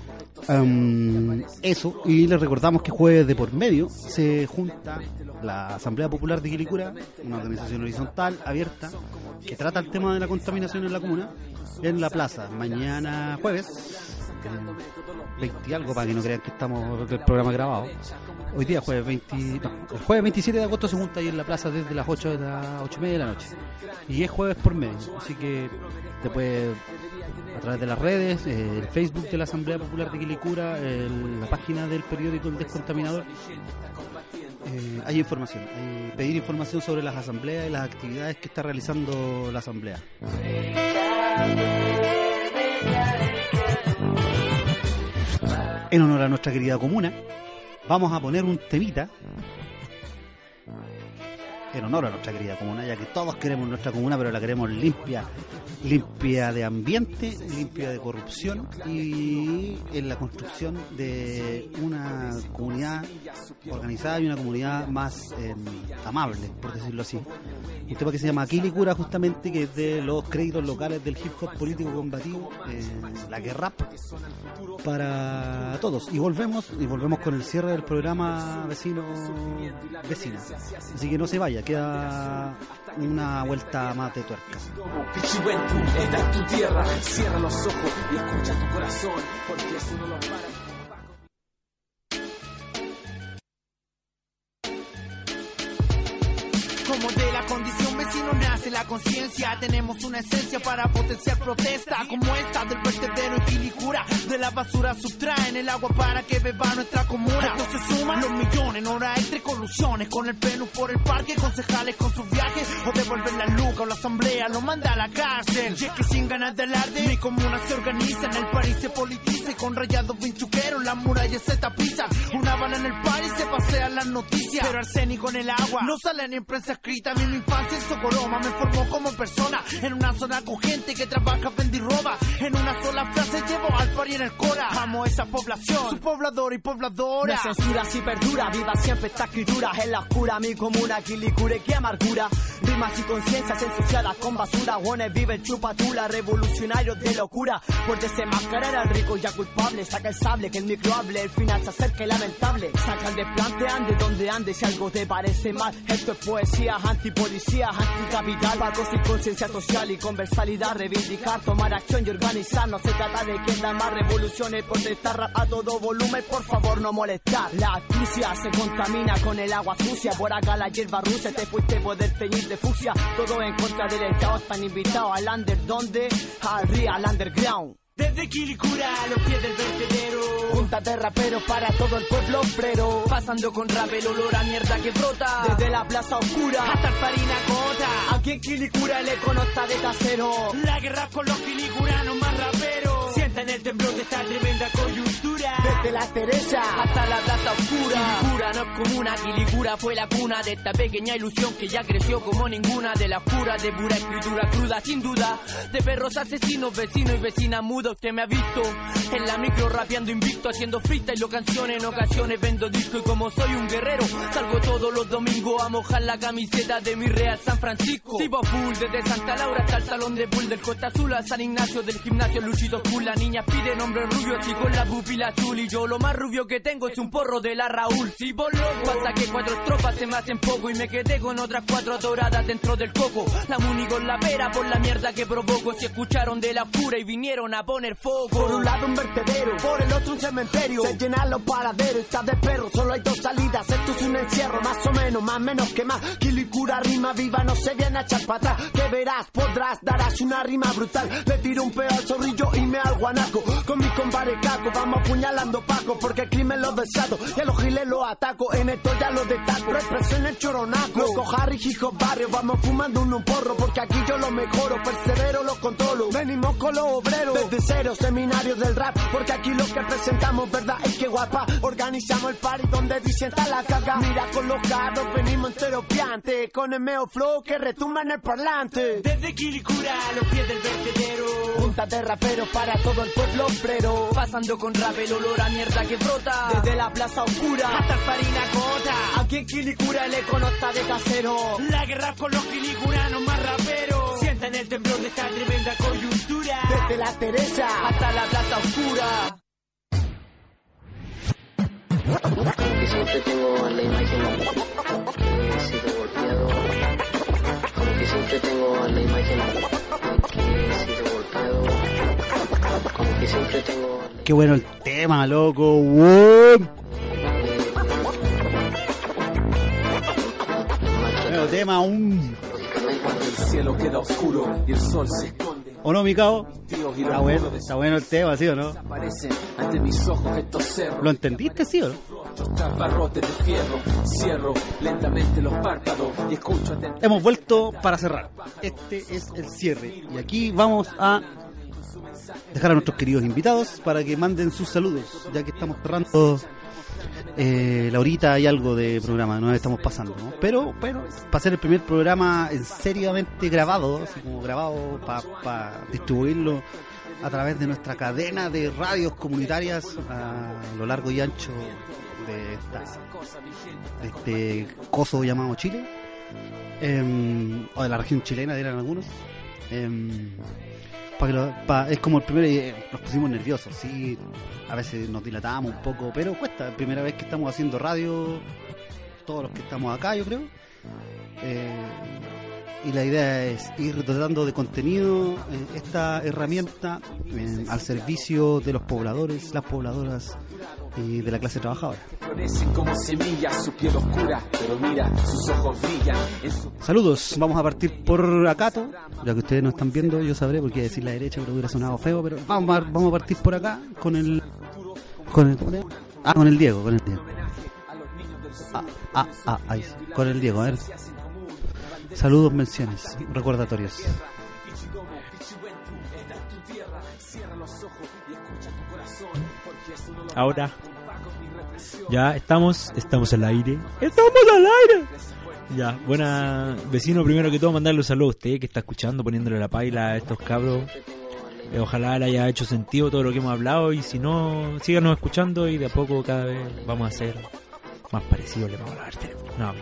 Em, eso, y les recordamos que jueves de por medio se junta la Asamblea Popular de Quilicura, una organización horizontal, abierta, que trata el tema de la contaminación en la comuna, en la plaza, mañana jueves, 20 y algo, para que no crean que estamos del programa grabado. Hoy día jueves 20, no, el jueves 27 de agosto se junta ahí en la plaza desde las 8 de la 8 y media de la noche. Y es jueves por medio, así que después a través de las redes, eh, el Facebook de la Asamblea Popular de Quilicura, la página del periódico El Descontaminador. eh, hay información, hay pedir información sobre las asambleas y las actividades que está realizando la asamblea. En honor a nuestra querida comuna, vamos a poner un temita en honor a nuestra querida comuna, ya que todos queremos nuestra comuna, pero la queremos limpia, limpia de ambiente, limpia de corrupción y en la construcción de una comunidad organizada y una comunidad más eh, amable, por decirlo así. Un tema que se llama Quilicura, justamente, que es de los créditos locales del hip hop político combativo, la que rap, para todos. Y volvemos, y volvemos con el cierre del programa vecino vecina. Así que no se vaya, queda una vuelta más de tuerca. Tu. Como de la condición vecino nace la conciencia Tenemos una esencia para potenciar protesta. Como esta del vertedero en Quilicura De la basura sustraen el agua para que beba nuestra comuna. Esto se suman los millones, hora entre colusiones. Con el penus por el parque, concejales con sus viajes O devuelven la luca o la asamblea lo manda a la cárcel. Y es que sin ganas de alarde Mi comuna se organiza, en el París se politiza Y con rayados vinchuqueros las murallas se tapizan Una bala en el París se pasean las noticias Pero arsénico en el agua. No sale ni en prensa escrita. A mí mi infancia en Socoroma me formó como persona. En una zona con gente que trabaja, vende y roba. En una sola frase llevo al pari en el cora. Amo esa población, su poblador y pobladora. No censura si perdura, viva siempre esta escritura En la oscura, mi comuna, quilicure, que amargura Rimas y conciencias ensuciadas con basura Guones viven chupatula, revolucionarios de locura Por desenmascarar al rico ya culpable Saca el sable, que el micro hable El final se acerca y lamentable Saca el desplante, ande donde ande Si algo te parece mal Esto es poesía, antipolicía, anticapital Pacos y conciencia social y conversalidad Reivindicar, tomar acción y organizar No se trata de quien da más revoluciones Protestar a todo volumen Por favor no molestar. La astucia se contamina con el agua sucia. Por acá la hierba rusa Te fuiste poder teñir de fucsia. Todo en contra del estado Están invitados al under donde Al real underground Desde Quilicura a los pies del vertedero. Júntate raperos para todo el pueblo obrero Pasando con rap el olor a mierda que brota Desde la plaza oscura Hasta el Parinacota. Aquí en Quilicura el econo está de casero La guerra con los quilicuranos más raperos. Sienten el temblor de esta tremenda coyuntura. Desde la Teresa hasta la plaza oscura. Quilicura no es comuna, Quilicura fue la cuna de esta pequeña ilusión que ya creció como ninguna de la oscura de pura escritura cruda sin duda de perros asesinos, vecinos y vecinas mudos que me ha visto en la micro rapeando invicto haciendo freestyle o canciones. En ocasiones vendo disco y como soy un guerrero salgo todos los domingos a mojar la camiseta de mi Real San Francisco. Sigo full desde Santa Laura hasta el salón de pool del Costa Azul al San Ignacio del gimnasio Luchito Full niña pide nombre rubio y con la pupila azul y yo lo más rubio que tengo es un porro de la Raúl si vos pasa que cuatro estropas se me hacen poco y me quedé con otras cuatro doradas dentro del coco la muni con la pera por la mierda que provoco si escucharon de la oscura y vinieron a poner foco Por un lado un vertedero, por el otro un cementerio. Se llenan los paraderos, está de perro, solo hay dos salidas. Esto es un encierro, más o menos, más menos que más. Quilicura, rima viva, no se viene a echar para atrás. Que verás, podrás, darás una rima brutal. Le tiro un peo al zorrillo y me al guanaco. Con mi compadre caco, vamos apuñalando paco, porque el crimen lo desato. Y a los giles los ataco, en esto ya los destaco. Represión el choronaco. Loco Harry, hijo barrio, vamos fumando un, un porro, porque aquí yo lo mejoro, persevero, lo controlo. Venimos con los obreros, desde cero, seminarios del rap, porque aquí lo que presentamos, verdad es que guapa. Organizamos el party donde dicen está la caga. Mira con los carros, venimos enteros piantes, con el meo flow que retumba en el parlante. Desde Quilicura a los pies del vertedero. Juntas de raperos para todo el pueblo obrero. pasando con rap el olor a mierda que brota Desde la plaza oscura Hasta el Parinacota. Aquí en Quilicura el econo está de casero. La guerra con los quilicuranos más raperos. Sienten el temblor de esta tremenda coyuntura. Desde la Teresa hasta la plaza oscura que siempre tengo la imagen que he sido golpeado. Como que siempre tengo la imagen que he sido que siempre tengo Qué bueno el tema, loco. Wow. Bueno, tema, un. El cielo queda oscuro y el sol se esconde. ¿O no, mi cabo? Tíos y Está bueno, está bueno el tema, ¿sí o no? ¿Lo entendiste, sí o no? Cierro lentamente los párpados y escucho. Hemos vuelto para cerrar. Este es el cierre. Y aquí vamos a dejar a nuestros queridos invitados para que manden sus saludos, ya que estamos cerrando eh, la horita y algo de programa, nos estamos pasando, ¿no? Pero, bueno, para ser el primer programa en seriamente grabado, así como grabado para distribuirlo a través de nuestra cadena de radios comunitarias a lo largo y ancho de, esta, de este coso llamado Chile, em, o de la región chilena, dirán algunos. Em, pa' que lo- pa- es como el primero eh, nos pusimos nerviosos, sí, a veces nos dilatamos un poco, pero cuesta, primera vez que estamos haciendo radio, todos los que estamos acá, yo creo. Eh, y la idea es ir dotando de contenido eh, esta herramienta eh, al servicio de los pobladores, las pobladoras y de la clase trabajadora. Florecen como semillas, su piel oscura, pero mira, sus ojos brillan. En su Saludos, vamos a partir por Acato, ya que ustedes no están viendo, yo sabré porque decir la derecha pero hubiera sonado feo, pero vamos a, vamos a partir por acá con el con el ah con el Diego, con el Diego. Ah, ah, ah, ahí con el Diego, a ver. Saludos, menciones, recordatorios. Ahora, ya estamos, estamos al aire. ¡Estamos al aire! Ya, buena vecino, primero que todo mandarle un saludo a usted que está escuchando, poniéndole la paila a estos cabros. Eh, ojalá le haya hecho sentido todo lo que hemos hablado y si no, síganos escuchando y de a poco cada vez vamos a hacer más parecido le vamos a. No.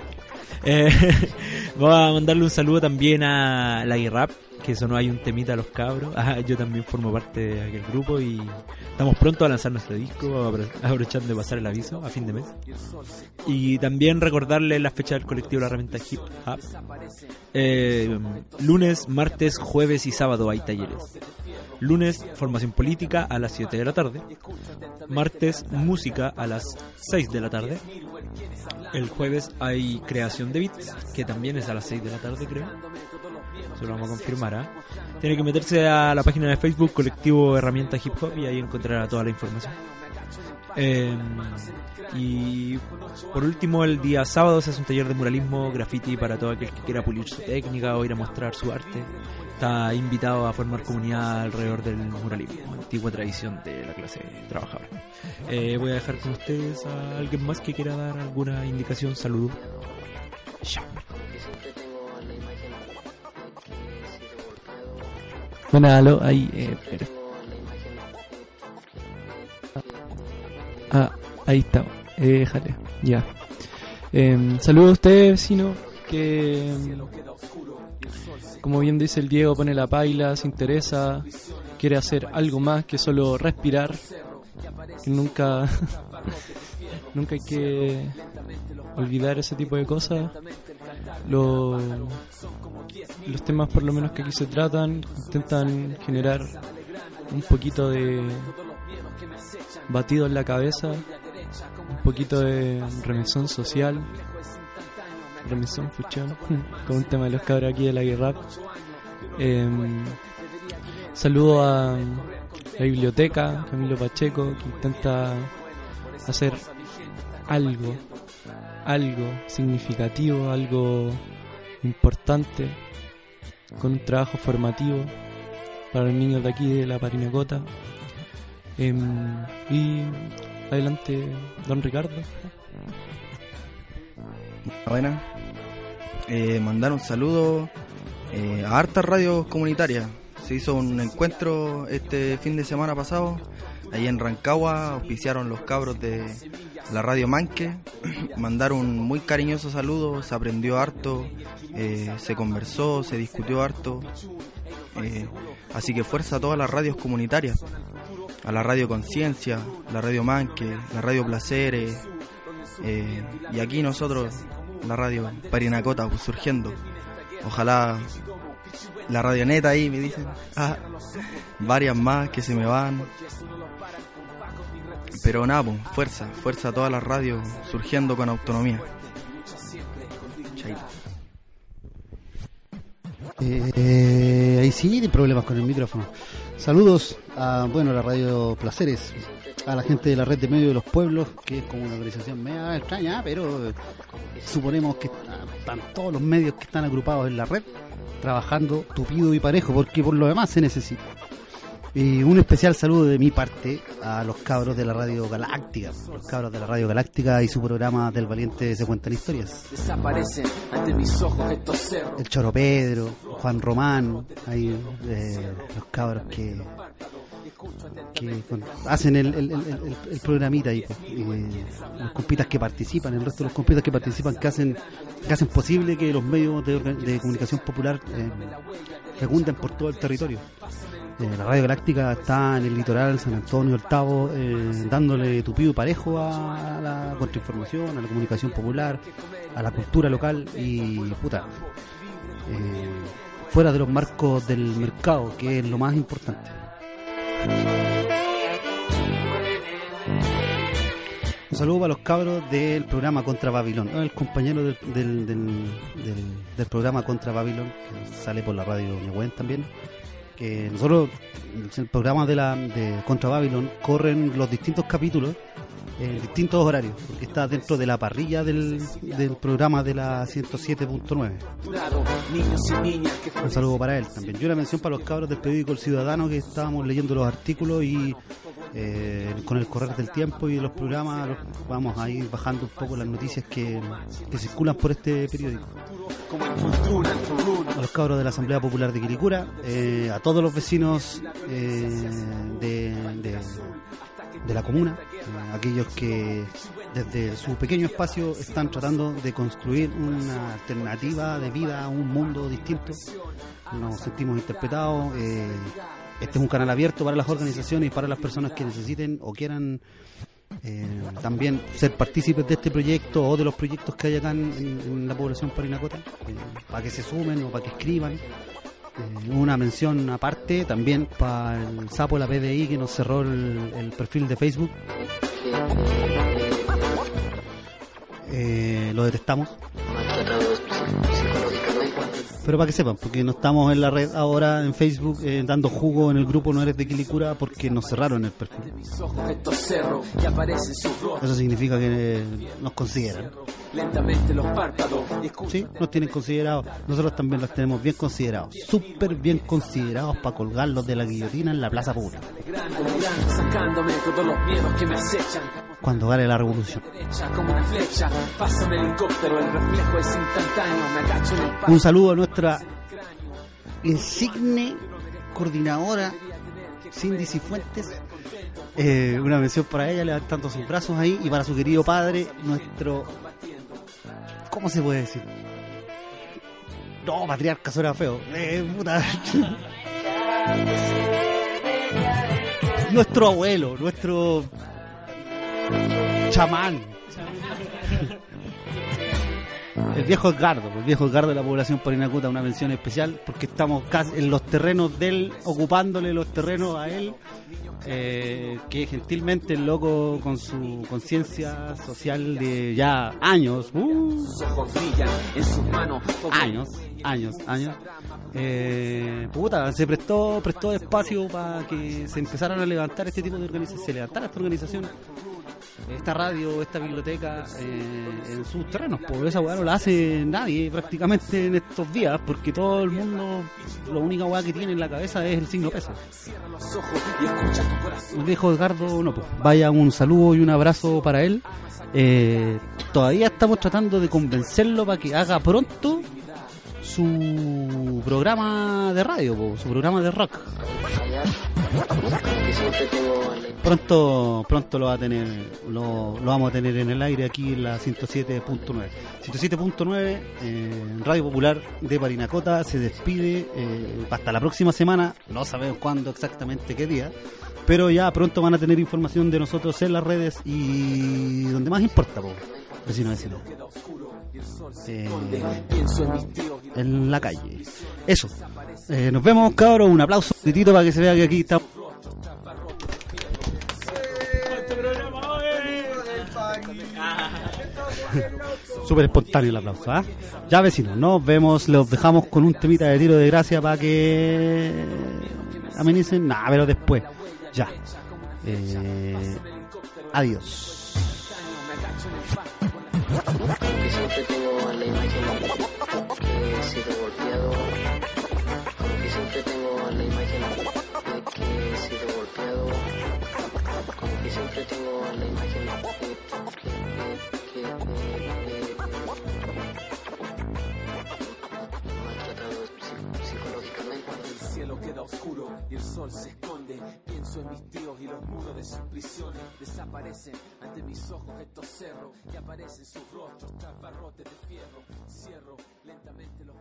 Eh, voy a mandarle un saludo también a la Rap, que sonó hay un temita a los cabros. Ah, yo también formo parte de aquel grupo y estamos pronto a lanzar nuestro disco, apro- aprovechando de pasar el aviso a fin de mes. Y también recordarle la fecha del colectivo La Herramienta Hip Hop. Eh, lunes, martes, jueves y sábado hay talleres. Lunes, formación política a las 7 de la tarde. Martes, música a las 6 de la tarde. El jueves hay creación de beats, que también es a las 6 de la tarde, creo. Eso lo vamos a confirmar. ¿ah? Tiene que meterse a la página de Facebook Colectivo Herramienta Hip Hop y ahí encontrará toda la información. Eh, y por último, el día sábado se hace un taller de muralismo, graffiti para todo aquel que quiera pulir su técnica o ir a mostrar su arte. Está invitado a formar comunidad alrededor del muralismo, antigua tradición de la clase trabajadora. Eh, voy a dejar con ustedes a alguien más que quiera dar alguna indicación. Saludo. Chao. Bueno, aló, ahí, eh. Ah, ahí está. Eh, déjale, ya. Eh, saludo a usted, vecino, que em, como bien dice el Diego, pone la paila, se interesa, quiere hacer algo más que solo respirar, nunca, nunca hay que olvidar ese tipo de cosas. Lo- los temas por lo menos que aquí se tratan intentan generar un poquito de batido en la cabeza, un poquito de remesón social, remesón fuchón, con un tema de los cabros aquí de la guerra. Em, saludo a la biblioteca, Camilo Pacheco, que intenta hacer algo, algo significativo, algo importante, con un trabajo formativo para los niños de aquí de la Parinacota. Em, y adelante, don Ricardo. Buena. Eh, mandar un saludo eh, a hartas radios comunitarias. Se hizo un encuentro este fin de semana pasado. Ahí en Rancagua auspiciaron los cabros de la radio Manque. Mandar un muy cariñoso saludo. Se aprendió harto. eh, se conversó, se discutió harto. Eh, así que fuerza a todas las radios comunitarias. A la radio Conciencia, la radio Manque, la radio Placeres. eh, y aquí nosotros, la radio Parinacota, pues, surgiendo. Ojalá la radio neta ahí me dicen. Ah, varias más que se me van. Pero nada, fuerza, fuerza a todas las radios surgiendo con autonomía. Chaito. Eh, ahí sí, hay problemas con el micrófono. Saludos a, bueno, la radio Placeres, a la gente de la red de medios de los pueblos, que es como una organización media extraña, pero eh, suponemos que está- están todos los medios que están agrupados en la red trabajando tupido y parejo, porque por lo demás se necesita. Y un especial saludo de mi parte a los cabros de la Radio Galáctica, los cabros de la Radio Galáctica y su programa del Valiente se cuentan historias. Desaparecen ante mis ojos estos cerros. el Choro Pedro, Juan Román, ahí eh, los cabros que, que con- hacen el, el, el, el- programita pues, y los compitas que participan, el resto de los compitas que participan que hacen que hacen posible que los medios de, de comunicación popular eh, fecunden por todo el territorio. Eh, la Radio Galáctica está en el litoral, San Antonio, el Tavo, eh, dándole tupido y parejo a la contrainformación, a la comunicación popular, a la cultura local y puta, eh, fuera de los marcos del mercado, que es lo más importante. Un saludo para los cabros del programa Contra Babilón, el compañero del- del programa Contra Babilón, que sale por la radio Ñehuen también, que nosotros el programa de la de Contra Babylon corren los distintos capítulos en distintos horarios, porque está dentro de la parrilla del, del programa de la 107.9. Un saludo para él también. Y una mención para los cabros del periódico El Ciudadano que estábamos leyendo los artículos y eh, con el correr del tiempo y los programas vamos a ir bajando un poco las noticias que, que circulan por este periódico. A los cabros de la Asamblea Popular de Quiricura, eh, a todos los vecinos eh, de, de- la comuna, eh, aquellos que desde su pequeño espacio están tratando de construir una alternativa de vida a un mundo distinto. Nos sentimos interpretados. este es un canal abierto para las organizaciones y para las personas que necesiten o quieran eh, también ser partícipes de este proyecto o de los proyectos que hay acá en, la población parinacota, eh, para que se sumen o para que escriban. Eh, una mención aparte también para el sapo de la PDI que nos cerró el, el perfil de Facebook. Eh, lo detestamos. Pero para que sepan, porque no estamos en la red ahora en Facebook eh, dando jugo en el grupo No Eres de Quilicura porque nos cerraron el perfil. Eso significa que eh, nos consideran. Lentamente los párpados Sí, nos tienen considerados. Nosotros también los tenemos bien considerados. Súper bien considerados para colgarlos de la guillotina en la plaza pública. Cuando gane la revolución. Un saludo a nuestra insigne coordinadora Cindy Cifuentes. Eh, una mención para ella levantando sus brazos ahí y para su querido padre, nuestro. ¿Cómo se puede decir? No, patriarca suena feo. Eh, puta. nuestro abuelo, nuestro chamán. El viejo Edgardo, el viejo Edgardo de la población parinacuta, una mención especial porque estamos casi en los terrenos de él, ocupándole los terrenos a él, eh, que gentilmente el loco con su conciencia social de ya años, uh, años, años, años, eh, puta, se prestó, prestó espacio para que se empezaran a levantar este tipo de organizaciones, se levantara esta organización, esta radio, esta biblioteca eh, en sus terrenos, por esa weá no la hace nadie prácticamente en estos días, porque todo el mundo, la única weá que tiene en la cabeza es el signo peso. viejo Edgardo, no, pues vaya un saludo y un abrazo para él. Eh, todavía estamos tratando de convencerlo para que haga pronto su programa de radio, su programa de rock. Que siempre Pronto, pronto lo va a tener, lo, lo vamos a tener en el aire aquí en la 107.9. 107.9, eh, Radio Popular de Parinacota se despide eh, hasta la próxima semana, no sabemos cuándo exactamente qué día, pero ya pronto van a tener información de nosotros en las redes y donde más importa, po, vecino vecino. Eh, en la calle. Eso. Eh, nos vemos, cabros. Un aplauso, un para que se vea que aquí estamos. Súper espontáneo el aplauso, ¿ah? Ya vecinos, nos vemos, los dejamos con un temita de tiro de gracia para que amenicen. Nah, pero después, ya. Eh, adiós. La imagen psicológicamente. el cielo queda oscuro y el sol se esconde. Pienso en mis tíos y los muros de sus prisiones desaparecen ante mis ojos estos cerros y aparecen sus rostros tras barrotes de fierro. Cierro lentamente los